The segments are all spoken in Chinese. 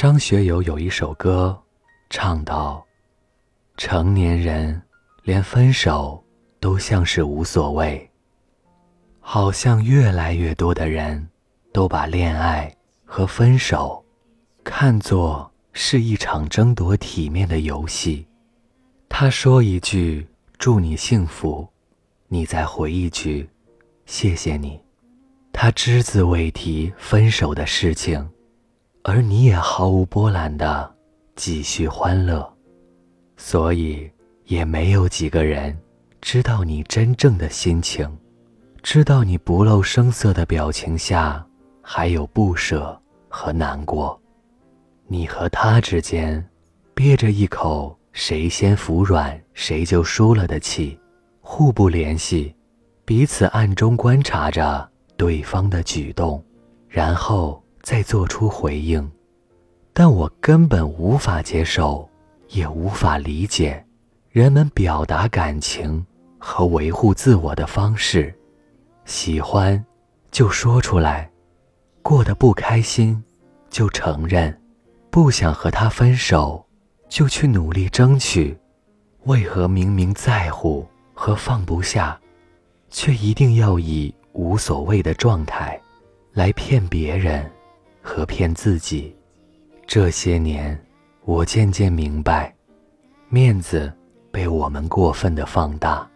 张学友有一首歌，唱道：“成年人连分手都像是无所谓。”好像越来越多的人都把恋爱和分手看作是一场争夺体面的游戏。他说一句“祝你幸福”，你再回一句“谢谢你”。他只字未提分手的事情。而你也毫无波澜的继续欢乐，所以也没有几个人知道你真正的心情，知道你不露声色的表情下还有不舍和难过。你和他之间憋着一口谁先服软谁就输了的气，互不联系，彼此暗中观察着对方的举动，然后。再做出回应，但我根本无法接受，也无法理解，人们表达感情和维护自我的方式。喜欢，就说出来；过得不开心，就承认；不想和他分手，就去努力争取。为何明明在乎和放不下，却一定要以无所谓的状态来骗别人？和骗自己，这些年，我渐渐明白，面子被我们过分的放大。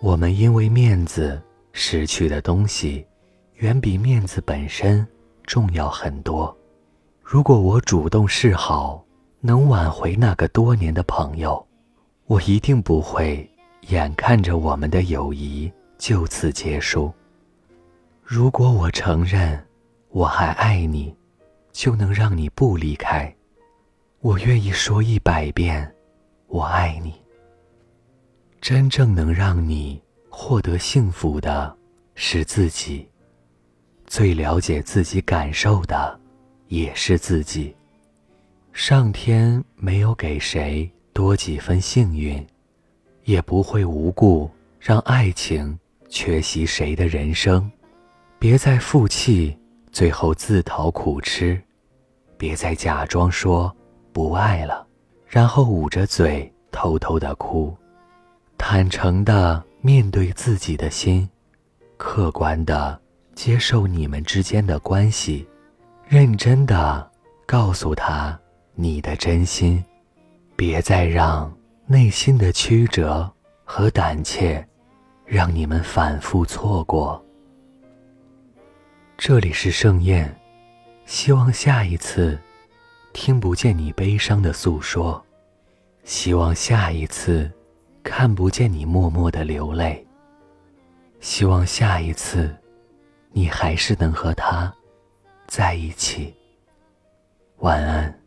我们因为面子失去的东西，远比面子本身重要很多。如果我主动示好，能挽回那个多年的朋友，我一定不会眼看着我们的友谊就此结束。如果我承认。我还爱你，就能让你不离开。我愿意说一百遍，我爱你。真正能让你获得幸福的，是自己。最了解自己感受的，也是自己。上天没有给谁多几分幸运，也不会无故让爱情缺席谁的人生。别再负气。最后自讨苦吃，别再假装说不爱了，然后捂着嘴偷偷的哭，坦诚的面对自己的心，客观的接受你们之间的关系，认真的告诉他你的真心，别再让内心的曲折和胆怯，让你们反复错过。这里是盛宴，希望下一次听不见你悲伤的诉说，希望下一次看不见你默默的流泪，希望下一次你还是能和他在一起。晚安。